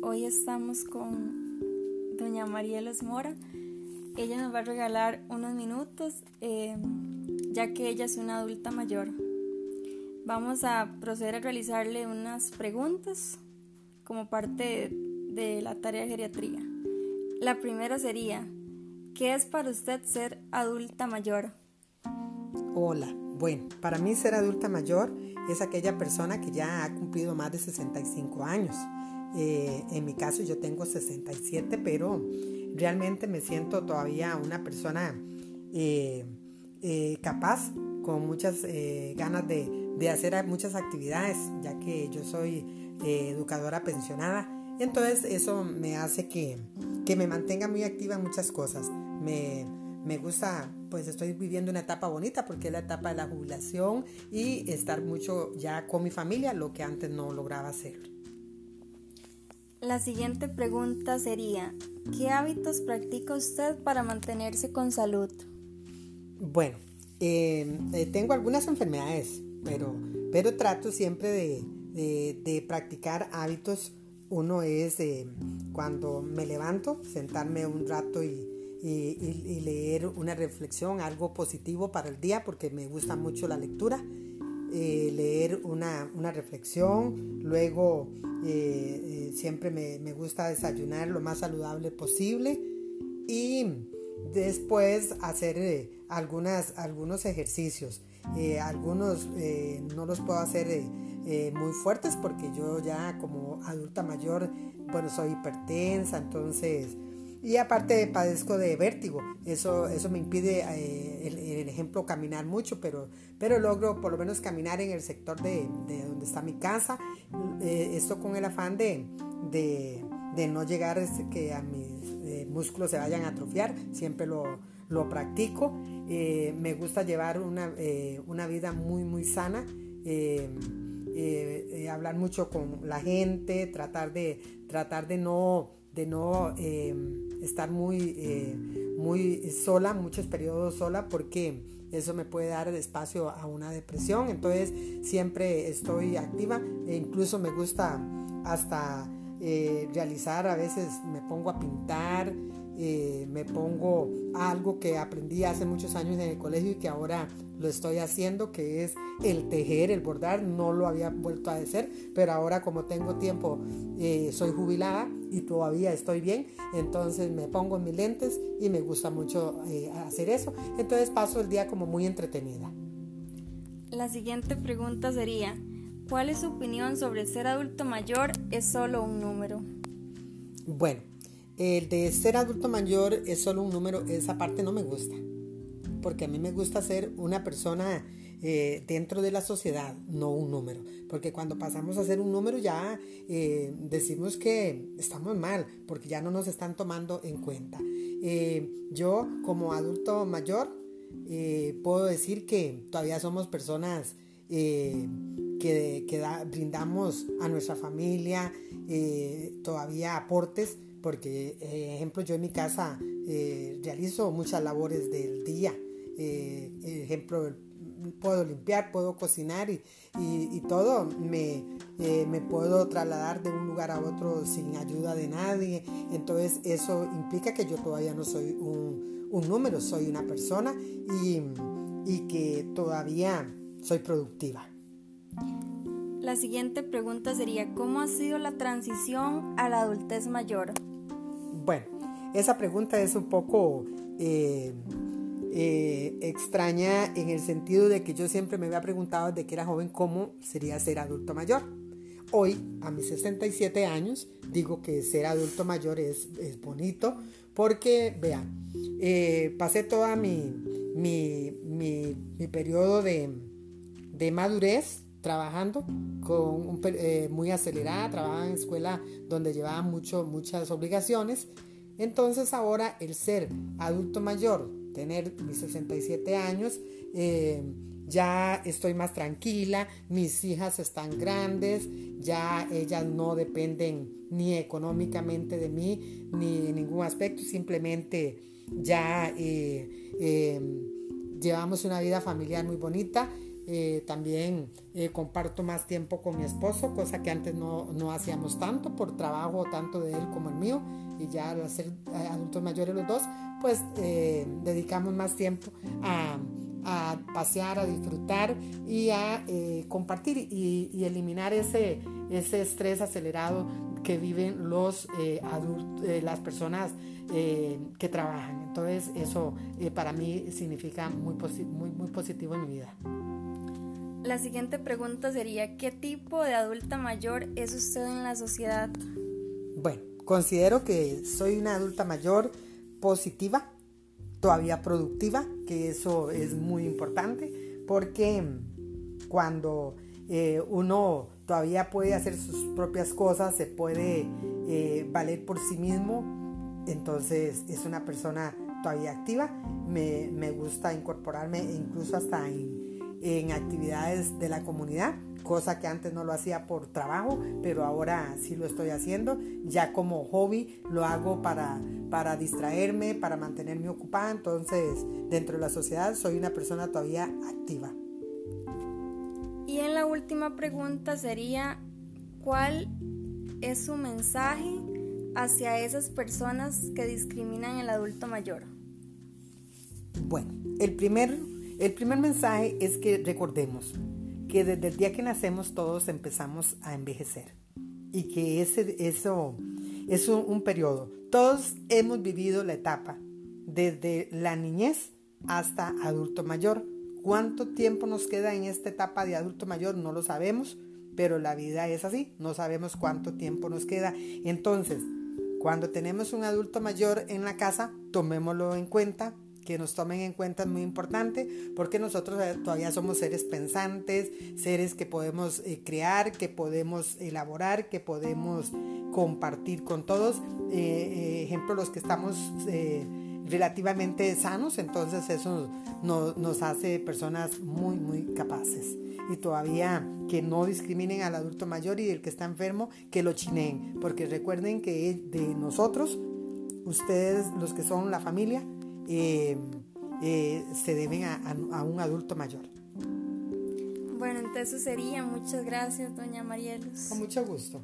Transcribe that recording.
Hoy estamos con doña Marielos Mora. Ella nos va a regalar unos minutos, eh, ya que ella es una adulta mayor. Vamos a proceder a realizarle unas preguntas como parte de la tarea de geriatría. La primera sería, ¿qué es para usted ser adulta mayor? Hola, bueno, para mí ser adulta mayor es aquella persona que ya ha cumplido más de 65 años. Eh, en mi caso yo tengo 67, pero realmente me siento todavía una persona eh, eh, capaz, con muchas ganas de, de, hacer muchas actividades, ya que yo soy educadora pensionada. Entonces eso me hace que, que me mantenga muy activa en muchas cosas. Me, me gusta, pues estoy viviendo una etapa bonita porque es la etapa de la jubilación y estar mucho ya con mi familia, lo que antes no lograba hacer. La siguiente pregunta sería, ¿qué hábitos practica usted para mantenerse con salud? Bueno, eh, eh, tengo algunas enfermedades, pero, pero trato siempre de, de, practicar hábitos. Uno es eh, cuando me levanto, sentarme un rato y, y, leer una reflexión, algo positivo para el día, porque me gusta mucho la lectura. Eh, leer una, una, reflexión, luego eh, eh, siempre me, me, gusta desayunar lo más saludable posible y después hacer algunas, algunos ejercicios. algunos no los puedo hacer muy fuertes porque yo ya como adulta mayor, bueno, soy hipertensa, entonces y aparte padezco de vértigo, eso, eso me impide, eh, el, ejemplo, caminar mucho, pero, pero logro por lo menos caminar en el sector de, de donde está mi casa. Eh, esto con el afán de, de, no llegar este, que a mis eh, músculos se vayan a atrofiar, siempre lo, lo practico. me gusta llevar una, una, vida muy, muy sana. hablar mucho con la gente, tratar de, tratar de no, de no estar muy, eh, muy sola, muchos periodos sola, porque eso me puede dar espacio a una depresión. Entonces siempre estoy activa e incluso me gusta hasta eh, realizar, a veces me pongo a pintar, eh, me pongo algo que aprendí hace muchos años en el colegio y que ahora lo estoy haciendo, que es el tejer, el bordar. No lo había vuelto a hacer, pero ahora como tengo tiempo, soy jubilada y todavía estoy bien, entonces me pongo mis lentes y me gusta mucho eh, hacer eso. Entonces paso el día como muy entretenida. La siguiente pregunta sería, ¿cuál es su opinión sobre ser adulto mayor es solo un número? Bueno, el de ser adulto mayor es solo un número, esa parte no me gusta, porque a mí me gusta ser una persona eh, dentro de la sociedad, no un número, porque cuando pasamos a ser un número ya eh, decimos que estamos mal, porque ya no nos están tomando en cuenta. Eh, yo como adulto mayor puedo decir que todavía somos personas que, brindamos a nuestra familia todavía aportes porque, eh, ejemplo, yo en mi casa realizo muchas labores del día. Eh, ejemplo, puedo limpiar, puedo cocinar y, y, todo me, me, puedo trasladar de un lugar a otro sin ayuda de nadie. Entonces eso implica que yo todavía no soy un, un número, soy una persona y, y que todavía soy productiva. La siguiente pregunta sería, ¿cómo ha sido la transición a la adultez mayor? Bueno, esa pregunta es un poco eh, eh, extraña en el sentido de que yo siempre me había preguntado desde que era joven cómo sería ser adulto mayor. Hoy, a mis 67 años, digo que ser adulto mayor es, bonito porque, vean, eh, pasé toda mi, mi, periodo de, de madurez trabajando con eh, muy acelerada, trabajaba en escuela donde llevaba mucho, muchas obligaciones. Entonces ahora el ser adulto mayor, tener mis 67 años, eh, ya estoy más tranquila, mis hijas están grandes, ya ellas no dependen ni económicamente de mí, ni en ningún aspecto, simplemente ya eh, llevamos una vida familiar muy bonita eh, también eh, comparto más tiempo con mi esposo, cosa que antes no, no, hacíamos tanto por trabajo tanto de él como el mío. Y ya al ser adultos mayores los dos, pues dedicamos más tiempo a, a, pasear, a disfrutar y a compartir y, eliminar ese, ese estrés acelerado que viven los adultos, las personas que trabajan. Entonces eso para mí significa muy, muy, muy positivo en mi vida. La siguiente pregunta sería, ¿qué tipo de adulta mayor es usted en la sociedad? Bueno, considero que soy una adulta mayor positiva, todavía productiva, que eso es muy importante, porque cuando eh, uno todavía puede hacer sus propias cosas, se puede eh, valer por sí mismo, entonces es una persona todavía activa, me, gusta incorporarme incluso hasta en en actividades de la comunidad, cosa que antes no lo hacía por trabajo, pero ahora sí lo estoy haciendo. Ya como hobby lo hago para, para distraerme, para mantenerme ocupada. Entonces, dentro de la sociedad soy una persona todavía activa. Y en la última pregunta sería, ¿cuál es su mensaje hacia esas personas que discriminan al adulto mayor? Bueno, el primer el primer mensaje es que recordemos que desde el día que nacemos todos empezamos a envejecer y que ese, eso es un, un periodo. Todos hemos vivido la etapa desde la niñez hasta adulto mayor. ¿Cuánto tiempo nos queda en esta etapa de adulto mayor? No lo sabemos, pero la vida es así, no sabemos cuánto tiempo nos queda. Entonces, cuando tenemos un adulto mayor en la casa, tomémoslo en cuenta, que nos tomen en cuenta es muy importante porque nosotros eh, todavía somos seres pensantes, seres que podemos eh, crear, que podemos elaborar, que podemos compartir con todos. Eh, ejemplo, los que estamos relativamente sanos, entonces eso nos, nos hace personas muy, muy capaces. Y todavía que no discriminen al adulto mayor y el que está enfermo, que lo chineen, porque recuerden que de nosotros, ustedes los que son la familia, eh, eh, se deben a, un adulto mayor. Bueno, entonces eso sería. Muchas gracias, doña Marielos. Con mucho gusto.